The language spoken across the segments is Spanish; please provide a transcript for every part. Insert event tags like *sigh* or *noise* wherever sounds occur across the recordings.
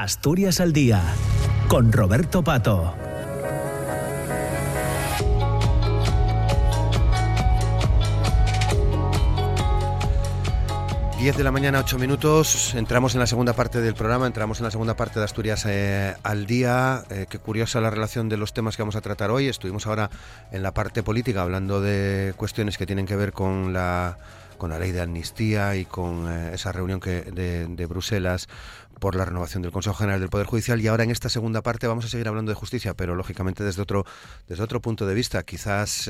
Asturias al Día, con Roberto Pato. 10 de la mañana, 8 minutos. Entramos en la segunda parte del programa, entramos en la segunda parte de Asturias eh, al día. Eh, qué curiosa la relación de los temas que vamos a tratar hoy. Estuvimos ahora en la parte política hablando de cuestiones que tienen que ver con la, con la ley de amnistía y con eh, esa reunión que, de Bruselas por la renovación del Consejo General del Poder Judicial y ahora en esta segunda parte vamos a seguir hablando de justicia, pero lógicamente desde otro desde otro punto de vista, quizás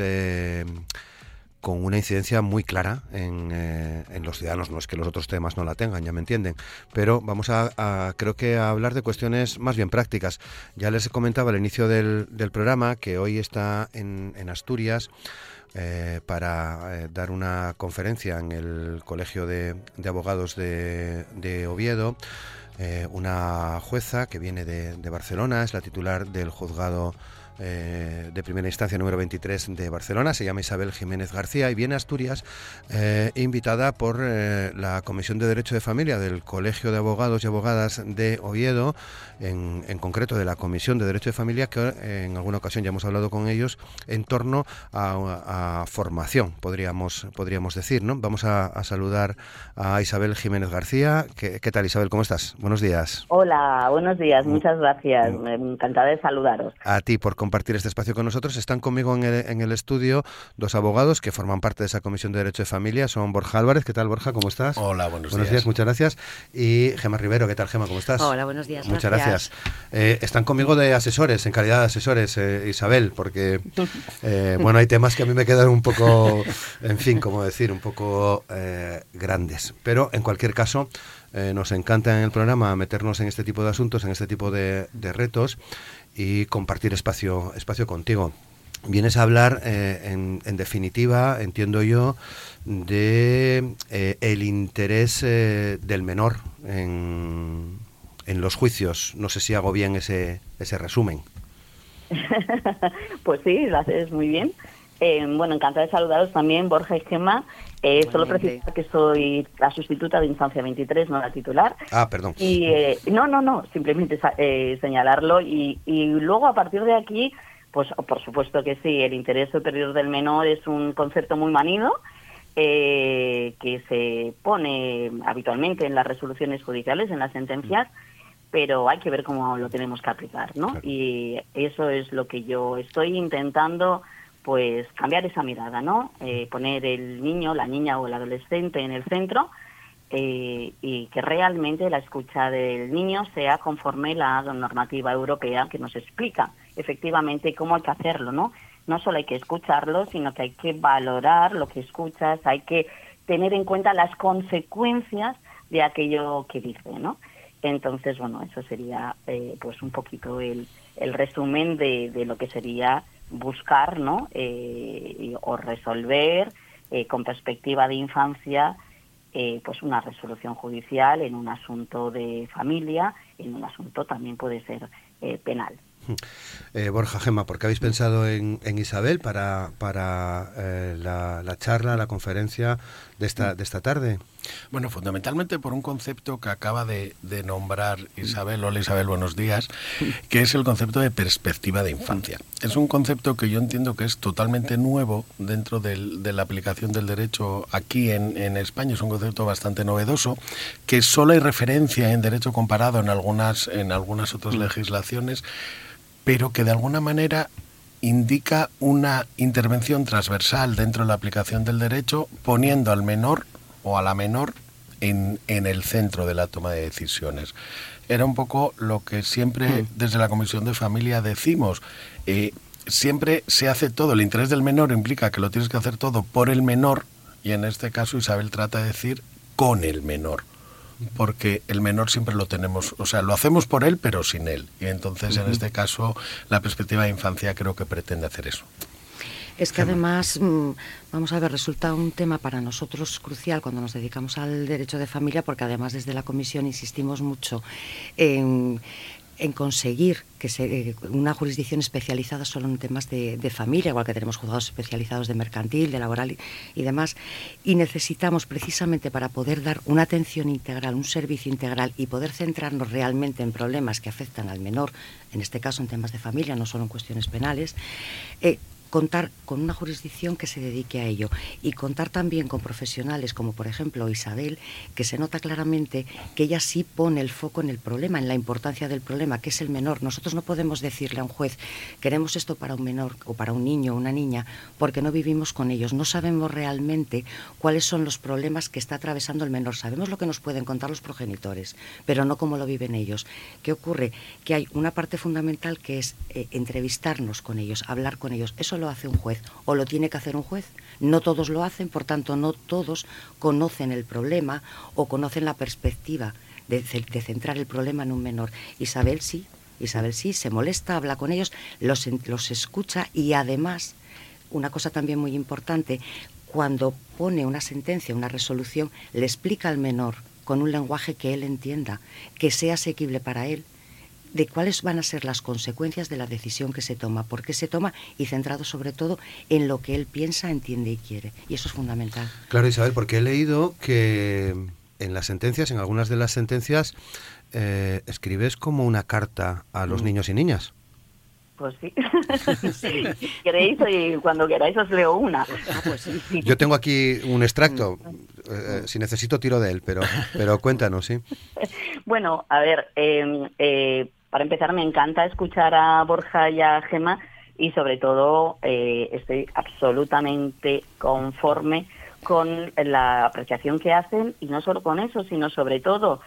con una incidencia muy clara eh, en, los ciudadanos. No es que los otros temas no la tengan, ya me entienden, pero vamos a, creo que a hablar de cuestiones más bien prácticas. Ya les comentaba al inicio del, programa que hoy está en, Asturias. Eh, para eh, dar una conferencia en el Colegio de, Abogados de, Oviedo, una jueza que viene de, de Barcelona, es la titular del juzgado eh, de primera instancia número 23 de Barcelona, se llama Isabel Jiménez García y viene a Asturias eh, invitada por eh, la Comisión de Derecho de Familia del Colegio de Abogados y Abogadas de Oviedo, en, concreto de la Comisión de Derecho de Familia, que en alguna ocasión ya hemos hablado con ellos en torno a, formación, podríamos, podríamos decir. ¿no? Vamos a, saludar a Isabel Jiménez García. ¿Qué, ¿Qué, tal Isabel? ¿Cómo estás? Buenos días. Hola, buenos días, muchas gracias. Encantada de saludaros. A ti por compartir este espacio con nosotros. Están conmigo en el, estudio dos abogados que forman parte de esa Comisión de Derecho de Familia. Son Borja Álvarez. ¿Qué tal, Borja? ¿Cómo estás? Hola, buenos, buenos días. Muchas gracias. Y Gema Rivero. ¿Qué tal, Gema? ¿Cómo estás? Hola, buenos días. Muchas gracias. Eh, están conmigo de asesores, en calidad de asesores, eh, Isabel, porque, eh, bueno, hay temas que a mí me quedan un poco, en fin, como decir, un poco grandes. Pero, en cualquier caso, nos encanta en el programa meternos en este tipo de asuntos, en este tipo de, retos y compartir espacio, espacio contigo. Vienes a hablar, eh, en, definitiva, entiendo yo, de eh, el interés eh, del menor en, en, los juicios. No sé si hago bien ese, ese resumen. *laughs* pues sí, lo haces muy bien. Bueno, encantada de saludaros también, Borja y Gemma. solo preciso que soy la sustituta de Infancia 23, no la titular. Ah, perdón. Y no, no, no, simplemente señalarlo. Y, y luego a partir de aquí pues por supuesto que sí, el interés superior del menor es un concepto muy manido eh, que se pone habitualmente en las resoluciones judiciales, en las sentencias, pero hay que ver cómo lo tenemos que aplicar, ¿no? Y eso es lo que yo estoy intentando, pues cambiar esa mirada, ¿no? Eh, poner el niño, la niña o el adolescente en el centro eh, y que realmente la escucha del niño sea conforme la normativa europea que nos explica efectivamente cómo hay que hacerlo, ¿no? No solo hay que escucharlo, sino que hay que valorar lo que escuchas, hay que tener en cuenta las consecuencias de aquello que dice, ¿no? Entonces, bueno, eso sería eh, pues un poquito el, el resumen de, de, lo que sería buscar, ¿no? Eh, o resolver con perspectiva de infancia eh, pues una resolución judicial en un asunto de familia, en un asunto también puede ser eh, penal. Eh, Borja Gema, ¿por qué habéis pensado en, Isabel para, para la, la, charla, la conferencia de esta, de esta tarde? Bueno, fundamentalmente por un concepto que acaba de, nombrar Isabel. Hola Isabel, buenos días. Que es el concepto de perspectiva de infancia. Es un concepto que yo entiendo que es totalmente nuevo dentro de la aplicación del derecho aquí en, España. Es un concepto bastante novedoso que solo hay referencia en derecho comparado en algunas, en algunas otras legislaciones, pero que de alguna manera indica una intervención transversal dentro de la aplicación del derecho, poniendo al menor o a la menor en, en el centro de la toma de decisiones. Era un poco lo que siempre mm. desde la Comisión de Familia decimos. Eh, siempre se hace todo. El interés del menor implica que lo tienes que hacer todo por el menor y en este caso Isabel trata de decir con el menor porque el menor siempre lo tenemos, o sea, lo hacemos por él, pero sin él. Y entonces, en este caso, la perspectiva de infancia creo que pretende hacer eso. Es que además, mm, vamos a ver, resulta un tema para nosotros crucial cuando nos dedicamos al derecho de familia, porque además desde la comisión insistimos mucho en en conseguir que se, eh, una jurisdicción especializada solo en temas de, familia, igual que tenemos juzgados especializados de mercantil, de laboral y, demás, y necesitamos precisamente para poder dar una atención integral, un servicio integral y poder centrarnos realmente en problemas que afectan al menor, en este caso en temas de familia, no solo en cuestiones penales, eh, contar con una jurisdicción que se dedique a ello y contar también con profesionales como por ejemplo Isabel, que se nota claramente que ella sí pone el foco en el problema, en la importancia del problema, que es el menor. Nosotros no podemos decirle a un juez, queremos esto para un menor o para un niño o una niña, porque no vivimos con ellos, no sabemos realmente cuáles son los problemas que está atravesando el menor. Sabemos lo que nos pueden contar los progenitores, pero no cómo lo viven ellos. ¿Qué ocurre? Que hay una parte fundamental que es eh, entrevistarnos con ellos, hablar con ellos. Eso lo hace un juez o lo tiene que hacer un juez. No todos lo hacen, por tanto, no todos conocen el problema o conocen la perspectiva de, centrar el problema en un menor. Isabel sí, Isabel sí, se molesta, habla con ellos, los, los escucha y además, una cosa también muy importante, cuando pone una sentencia, una resolución, le explica al menor con un lenguaje que él entienda, que sea asequible para él de cuáles van a ser las consecuencias de la decisión que se toma, por qué se toma y centrado sobre todo en lo que él piensa, entiende y quiere. Y eso es fundamental. Claro, Isabel, porque he leído que en las sentencias, en algunas de las sentencias, eh, escribes como una carta a los mm. niños y niñas. Pues sí. *laughs* queréis y cuando queráis os leo una. Ah, pues *laughs* Yo tengo aquí un extracto. Eh, eh, si necesito tiro de él, pero, pero cuéntanos, sí. *laughs* Bueno, a ver, eh, para empezar, me encanta escuchar a Borja y a Gema y sobre todo eh, estoy absolutamente conforme con la apreciación que hacen y no solo con eso, sino sobre todo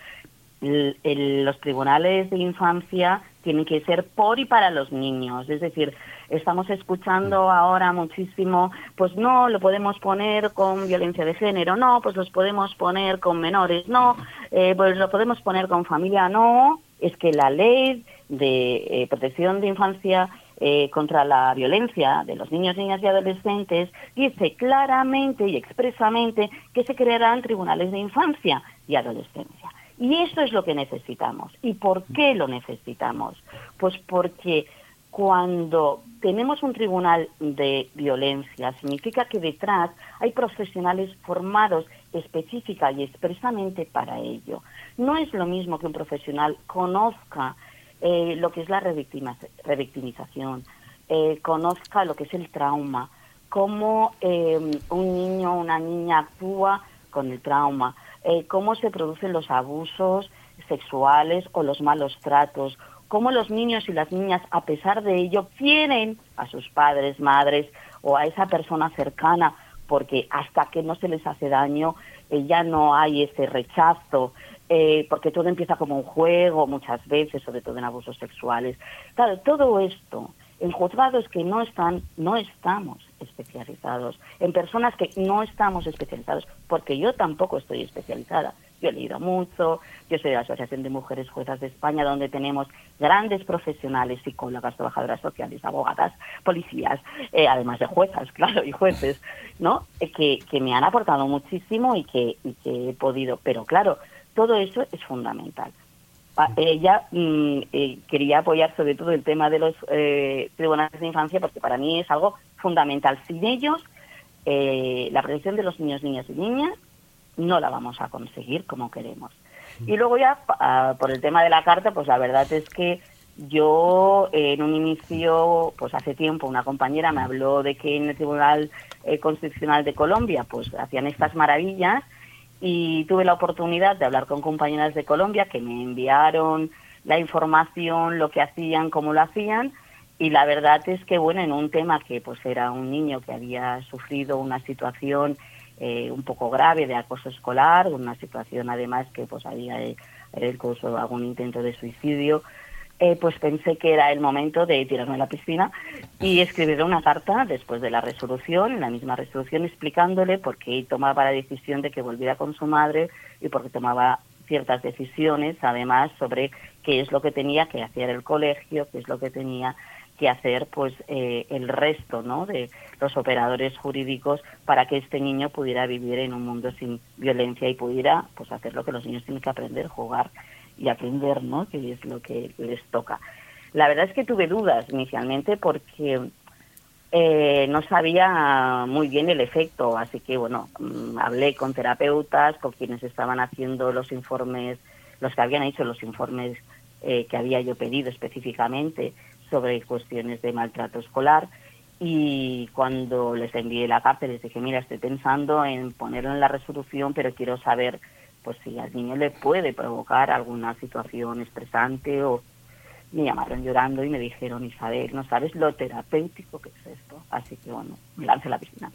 los tribunales de infancia tienen que ser por y para los niños. Es decir, estamos escuchando ahora muchísimo, pues no, lo podemos poner con violencia de género, no, pues los podemos poner con menores, no, eh, pues lo podemos poner con familia, no es que la ley de eh, protección de infancia eh, contra la violencia de los niños, niñas y adolescentes dice claramente y expresamente que se crearán tribunales de infancia y adolescencia. Y eso es lo que necesitamos. ¿Y por qué lo necesitamos? Pues porque cuando tenemos un tribunal de violencia, significa que detrás hay profesionales formados específica y expresamente para ello. No es lo mismo que un profesional conozca eh, lo que es la revictimización, eh, conozca lo que es el trauma, cómo eh, un niño o una niña actúa con el trauma, cómo se producen los abusos sexuales o los malos tratos, cómo los niños y las niñas, a pesar de ello, quieren a sus padres, madres o a esa persona cercana, porque hasta que no se les hace daño, ya no hay ese rechazo, eh, porque todo empieza como un juego muchas veces, sobre todo en abusos sexuales. Claro, todo esto en juzgados que no están, no estamos especializados, en personas que no estamos especializados, porque yo tampoco estoy especializada. Yo he leído mucho, yo soy de la Asociación de Mujeres Juezas de España, donde tenemos grandes profesionales, psicólogas, trabajadoras sociales, abogadas, policías, eh, además de juezas, *laughs* claro, y jueces, ¿no? Eh, que, que me han aportado muchísimo y que, he podido, pero claro, todo eso es fundamental. Ella mm, eh, quería apoyar sobre todo el tema de los eh, tribunales de infancia porque para mí es algo fundamental. Sin ellos, eh, la protección de los niños, niñas y niñas no la vamos a conseguir como queremos. Y luego ya, por el tema de la carta, pues la verdad es que yo en un inicio, pues hace tiempo, una compañera me habló de que en el Tribunal Constitucional de Colombia, pues hacían estas maravillas y tuve la oportunidad de hablar con compañeras de Colombia que me enviaron la información, lo que hacían, cómo lo hacían y la verdad es que bueno, en un tema que pues era un niño que había sufrido una situación eh, un poco grave de acoso escolar, una situación además que pues había eh, incluso algún intento de suicidio, eh, pues pensé que era el momento de tirarme a la piscina y escribir una carta después de la resolución, en la misma resolución, explicándole por qué tomaba la decisión de que volviera con su madre y por qué tomaba ciertas decisiones, además, sobre qué es lo que tenía que hacer el colegio, qué es lo que tenía que hacer pues eh, el resto ¿no? de los operadores jurídicos para que este niño pudiera vivir en un mundo sin violencia y pudiera pues hacer lo que los niños tienen que aprender, jugar y aprender, ¿no? Que es lo que les toca. La verdad es que tuve dudas inicialmente porque eh, no sabía muy bien el efecto, así que bueno, mm, hablé con terapeutas, con quienes estaban haciendo los informes, los que habían hecho los informes eh, que había yo pedido específicamente sobre cuestiones de maltrato escolar y cuando les envié la carta les dije, mira, estoy pensando en ponerlo en la resolución, pero quiero saber pues si al niño le puede provocar alguna situación estresante o me llamaron llorando y me dijeron, Isabel, no sabes lo terapéutico que es esto. Así que bueno, me lancé la piscina.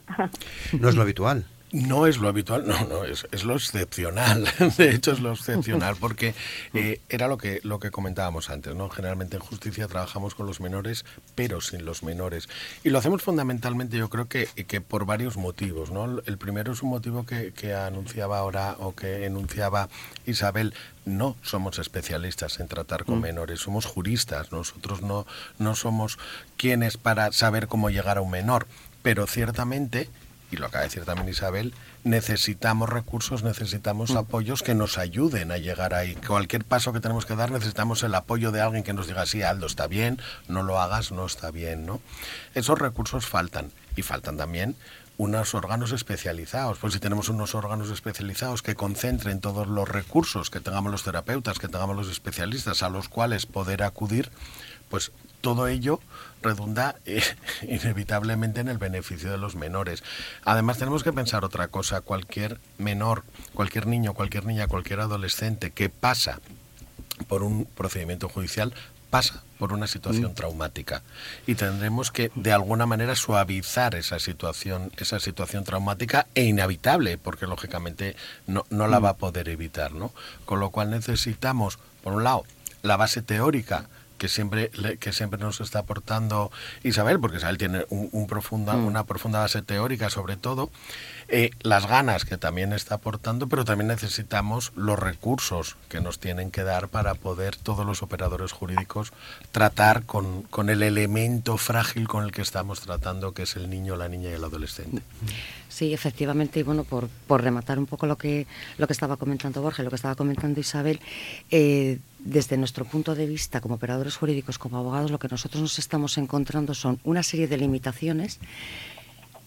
No es lo habitual. No es lo habitual, no, no, es, es lo excepcional. *laughs* De hecho, es lo excepcional, porque eh, era lo que, lo que comentábamos antes, ¿no? Generalmente en justicia trabajamos con los menores, pero sin los menores. Y lo hacemos fundamentalmente, yo creo que, que por varios motivos, ¿no? El primero es un motivo que, que anunciaba ahora o que enunciaba Isabel. No somos especialistas en tratar con mm. menores, somos juristas. Nosotros no, no somos quienes para saber cómo llegar a un menor. Pero ciertamente y lo acaba de decir también Isabel, necesitamos recursos, necesitamos mm. apoyos que nos ayuden a llegar ahí. Cualquier paso que tenemos que dar necesitamos el apoyo de alguien que nos diga, sí, Aldo, está bien, no lo hagas, no está bien, ¿no? Esos recursos faltan y faltan también unos órganos especializados. Pues si tenemos unos órganos especializados que concentren todos los recursos que tengamos los terapeutas, que tengamos los especialistas a los cuales poder acudir, pues todo ello redunda eh, *laughs* inevitablemente en el beneficio de los menores. Además tenemos que pensar otra cosa, cualquier menor, cualquier niño, cualquier niña, cualquier adolescente que pasa por un procedimiento judicial pasa por una situación mm. traumática y tendremos que de alguna manera suavizar esa situación esa situación traumática e inevitable porque lógicamente no, no la mm. va a poder evitar no con lo cual necesitamos por un lado la base teórica que siempre, que siempre nos está aportando Isabel, porque Isabel tiene un, profunda, mm. una profunda base teórica sobre todo, eh, las ganas que también está aportando, pero también necesitamos los recursos que nos tienen que dar para poder todos los operadores jurídicos tratar con, con el elemento frágil con el que estamos tratando, que es el niño, la niña y el adolescente. Sí, efectivamente, y bueno, por, por rematar un poco lo que, lo que estaba comentando Borges, lo que estaba comentando Isabel, eh, desde nuestro punto de vista como operadores jurídicos, como abogados, lo que nosotros nos estamos encontrando son una serie de limitaciones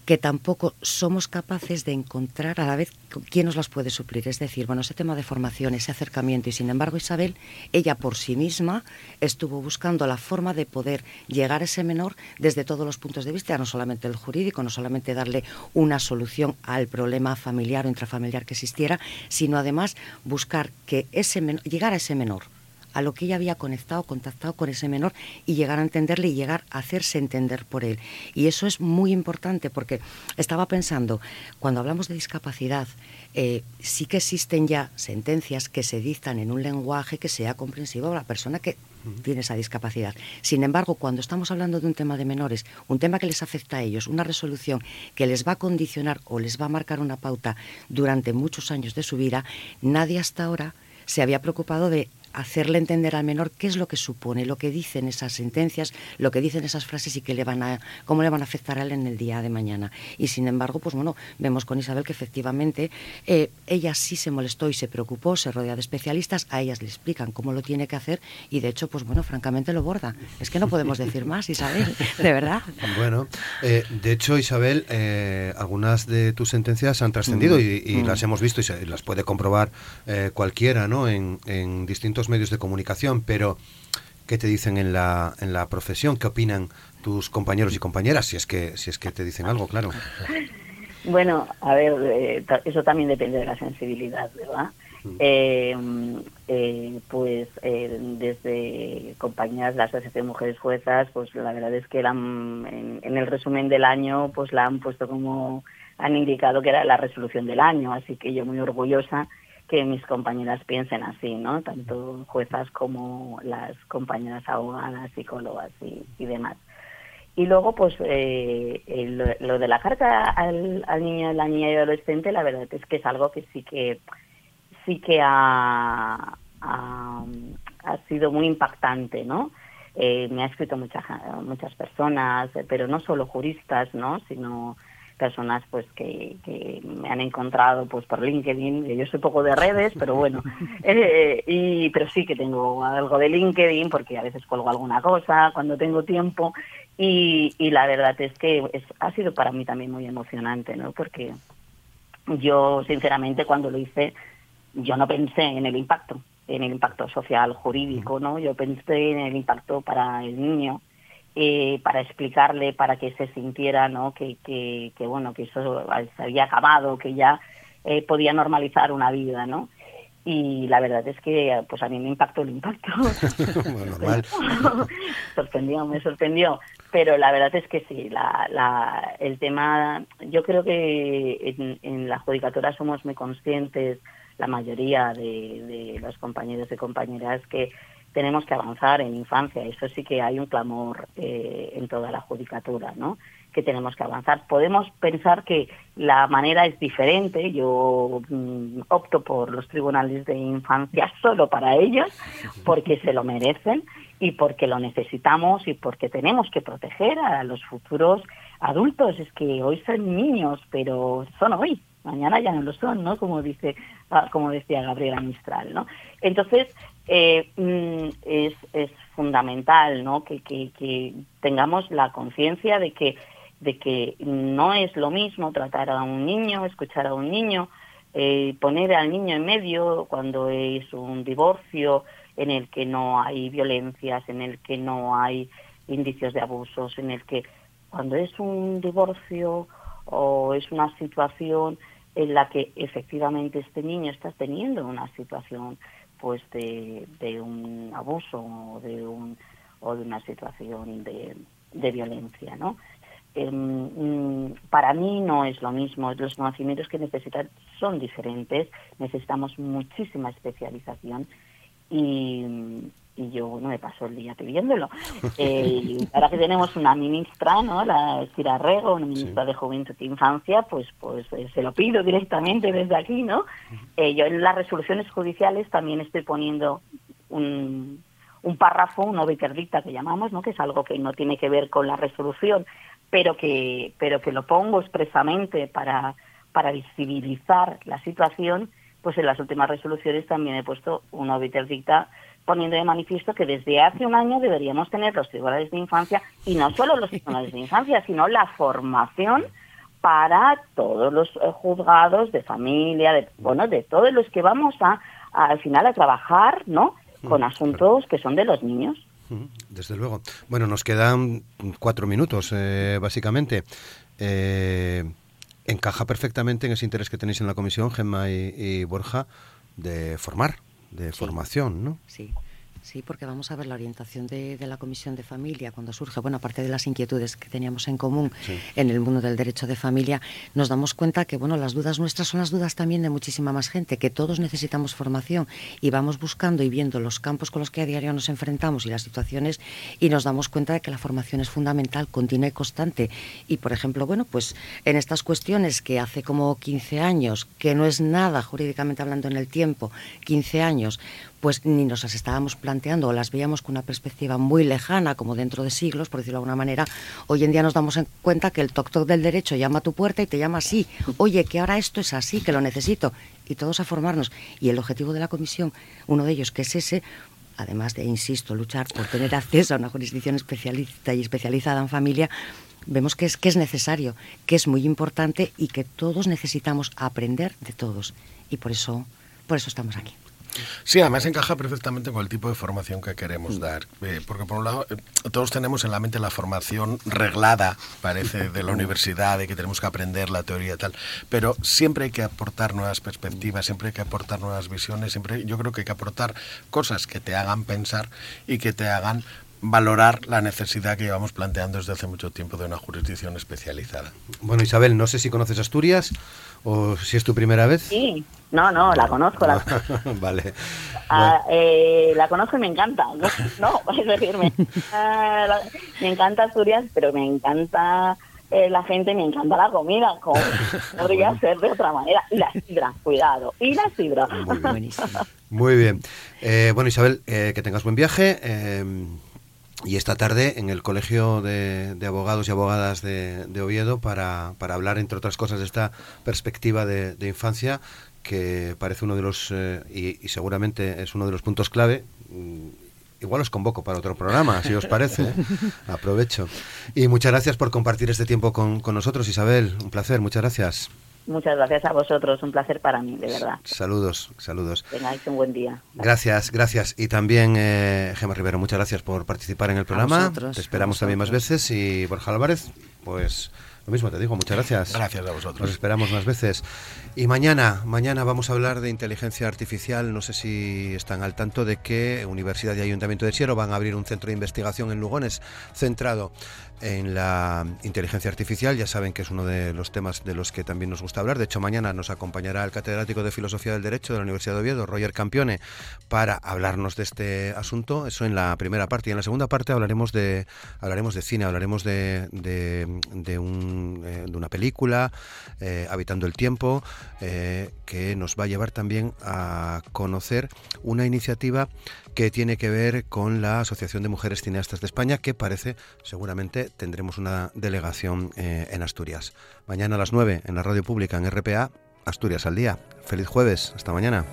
que tampoco somos capaces de encontrar a la vez quién nos las puede suplir. Es decir, bueno, ese tema de formación, ese acercamiento, y sin embargo Isabel, ella por sí misma estuvo buscando la forma de poder llegar a ese menor desde todos los puntos de vista, no solamente el jurídico, no solamente darle una solución al problema familiar o intrafamiliar que existiera, sino además buscar que ese llegar a ese menor a lo que ella había conectado, contactado con ese menor y llegar a entenderle y llegar a hacerse entender por él. Y eso es muy importante porque estaba pensando, cuando hablamos de discapacidad, eh, sí que existen ya sentencias que se dictan en un lenguaje que sea comprensivo a la persona que tiene esa discapacidad. Sin embargo, cuando estamos hablando de un tema de menores, un tema que les afecta a ellos, una resolución que les va a condicionar o les va a marcar una pauta durante muchos años de su vida, nadie hasta ahora se había preocupado de hacerle entender al menor qué es lo que supone, lo que dicen esas sentencias, lo que dicen esas frases y qué le van a, cómo le van a afectar a él en el día de mañana. Y sin embargo, pues bueno, vemos con Isabel que efectivamente eh, ella sí se molestó y se preocupó, se rodea de especialistas, a ellas le explican cómo lo tiene que hacer y de hecho, pues bueno, francamente lo borda. Es que no podemos decir más, Isabel, de verdad. Bueno, eh, de hecho, Isabel, eh, algunas de tus sentencias han trascendido y, mm. las hemos visto y, se, las puede comprobar cualquiera, ¿no? En, en distintos medios de comunicación, pero ¿qué te dicen en la, en la profesión? ¿Qué opinan tus compañeros y compañeras? Si es que, si es que te dicen algo, claro. Bueno, a ver, eh, eso también depende de la sensibilidad, ¿verdad? Mm. Eh, eh, pues desde compañías, la Asociación de Mujeres Juezas, pues la verdad es que la en, en, el resumen del año, pues la han puesto como, han indicado que era la resolución del año, así que yo muy orgullosa que mis compañeras piensen así, ¿no? Tanto juezas como las compañeras abogadas, psicólogas y, demás. Y luego, pues, eh, lo, de la carta al, niño, la niña y adolescente, la verdad es que es algo que sí que sí que ha, ha, sido muy impactante, ¿no? Eh, me ha escrito muchas muchas personas, pero no solo juristas, ¿no? Sino personas pues que, me han encontrado pues por LinkedIn. Yo soy poco de redes pero bueno. *laughs* Eh, y pero sí que tengo algo de LinkedIn porque a veces cuelgo alguna cosa cuando tengo tiempo. Y, y la verdad es que ha sido para mí también muy emocionante no porque yo sinceramente cuando lo hice yo no pensé en el impacto en el impacto social jurídico no yo pensé en el impacto para el niño eh, para explicarle, para que se sintiera, ¿no? Que, que, bueno, que eso se había acabado, que ya eh, podía normalizar una vida, ¿no? Y la verdad es que, pues a mí me impactó el impacto. *laughs* bueno, *laughs* sorprendió, me sorprendió. Pero la verdad es que sí, la, la, el tema, yo creo que en, en la judicatura somos muy conscientes, la mayoría de, de los compañeros y compañeras, que tenemos que avanzar en infancia. Eso sí que hay un clamor eh, en toda la judicatura, ¿no? Que tenemos que avanzar. Podemos pensar que la manera es diferente. Yo mm, opto por los tribunales de infancia *laughs* solo para ellos, porque se lo merecen y porque lo necesitamos y porque tenemos que proteger a los futuros adultos. Es que hoy son niños, pero son hoy. Mañana ya no lo son, ¿no? Como dice, ah, como decía Gabriela Mistral, ¿no? Entonces, eh, mm, es, es, fundamental ¿no? que, que, tengamos la conciencia de que, de que no es lo mismo tratar a un niño, escuchar a un niño, eh, poner al niño en medio cuando es un divorcio en el que no hay violencias, en el que no hay indicios de abusos, en el que cuando es un divorcio o es una situación en la que efectivamente este niño está teniendo una situación pues de, de un abuso o de, un, o de una situación de, de violencia, ¿no? Em, mm, para mí no es lo mismo, los conocimientos que necesitan son diferentes, necesitamos muchísima especialización y, y yo no me paso el día pidiéndolo. Eh, *laughs* ahora que tenemos una ministra, ¿no? la Estira Rego, una ministra de Juventud e Infancia, pues pues eh, se lo pido directamente desde aquí, ¿no? Eh, yo en las resoluciones judiciales también estoy poniendo un, un párrafo, un obiterdicta que llamamos, ¿no? que es algo que no tiene que ver con la resolución, pero que, pero que lo pongo expresamente para, para visibilizar la situación, pues en las últimas resoluciones también he puesto un obiterdicta poniendo de manifiesto que desde hace un año deberíamos tener los tribunales de infancia y no solo los tribunales de infancia, sino la formación para todos los eh, juzgados de familia, de, bueno, de todos los que vamos a, al final a trabajar, ¿no? Con asuntos que son de los niños. Desde luego. Bueno, nos quedan cuatro minutos, eh, básicamente. Eh, encaja perfectamente en ese interés que tenéis en la comisión, Gemma y Borja, de formar de formación, ¿no? Sí. Sí, porque vamos a ver la orientación de, la Comisión de Familia cuando surge, bueno, aparte de las inquietudes que teníamos en común en el mundo del derecho de familia, nos damos cuenta que, bueno, las dudas nuestras son las dudas también de muchísima más gente, que todos necesitamos formación y vamos buscando y viendo los campos con los que a diario nos enfrentamos y las situaciones y nos damos cuenta de que la formación es fundamental, continua y constante. Y, por ejemplo, bueno, pues en estas cuestiones que hace como 15 años, que no es nada jurídicamente hablando en el tiempo, 15 años, pues ni nos las estábamos planteando o las veíamos con una perspectiva muy lejana, como dentro de siglos, por decirlo de alguna manera, hoy en día nos damos cuenta que el toc-toc del derecho llama a tu puerta y te llama así, oye, que ahora esto es así, que lo necesito, y todos a formarnos. Y el objetivo de la comisión, uno de ellos que es ese, además de, insisto, luchar por tener acceso a una jurisdicción especialista y especializada en familia, vemos que es, que es necesario, que es muy importante y que todos necesitamos aprender de todos. Y por eso, por eso estamos aquí. Sí, además encaja perfectamente con el tipo de formación que queremos mm. dar. Eh, porque por un lado, eh, todos tenemos en la mente la formación reglada, parece, de la universidad, de que tenemos que aprender la teoría y tal. Pero siempre hay que aportar nuevas perspectivas, siempre hay que aportar nuevas visiones, siempre yo creo que hay que aportar cosas que te hagan pensar y que te hagan valorar la necesidad que llevamos planteando desde hace mucho tiempo de una jurisdicción especializada. Bueno, Isabel, no sé si conoces Asturias o si es tu primera vez. Sí, no, no, la conozco. La... *laughs* vale. Ah, eh, la conozco y me encanta. No, *laughs* *laughs* es decir, me, ah, me encanta Asturias, pero me encanta eh, la gente, me encanta la comida, como podría ser de otra manera. Y la sidra, cuidado. Y la sidra. Muy, Muy bien. Eh, bueno, Isabel, que tengas buen viaje y esta tarde en el Colegio de, Abogados y Abogadas de, Oviedo para, para, hablar, entre otras cosas, de esta perspectiva de, infancia que parece uno de los, eh, y, seguramente es uno de los puntos clave. Mm, igual os convoco para otro programa, si os parece. ¿eh? *laughs* Aprovecho. Y muchas gracias por compartir este tiempo con, con nosotros, Isabel. Un placer, muchas gracias. Muchas gracias a vosotros, un placer para mí, de verdad. Saludos, saludos. Tengáis un buen día. Gracias, gracias. Y también, eh, Gemma Rivero, muchas gracias por participar en el programa. te esperamos también más veces. Y Borja Álvarez, pues lo mismo te digo, muchas gracias. Gracias a vosotros. Nos esperamos más veces. Y mañana, mañana vamos a hablar de inteligencia artificial. No sé si están al tanto de que Universidad y Ayuntamiento de Siero van a abrir un centro de investigación en Lugones centrado en la inteligencia artificial. Ya saben que es uno de los temas de los que también nos gusta hablar. De hecho, mañana nos acompañará el catedrático de Filosofía del Derecho de la Universidad de Oviedo, Roger Campione, para hablarnos de este asunto. Eso en la primera parte. Y en la segunda parte hablaremos de, hablaremos de cine, hablaremos de, de, un, eh, de una película, eh, Habitando el Tiempo, eh, que nos va a llevar también a conocer una iniciativa que tiene que ver con la Asociación de Mujeres Cineastas de España, que parece, seguramente, tendremos una delegación eh, en Asturias. Mañana a las 9 en la radio pública en RPA, Asturias al día. Feliz jueves, hasta mañana.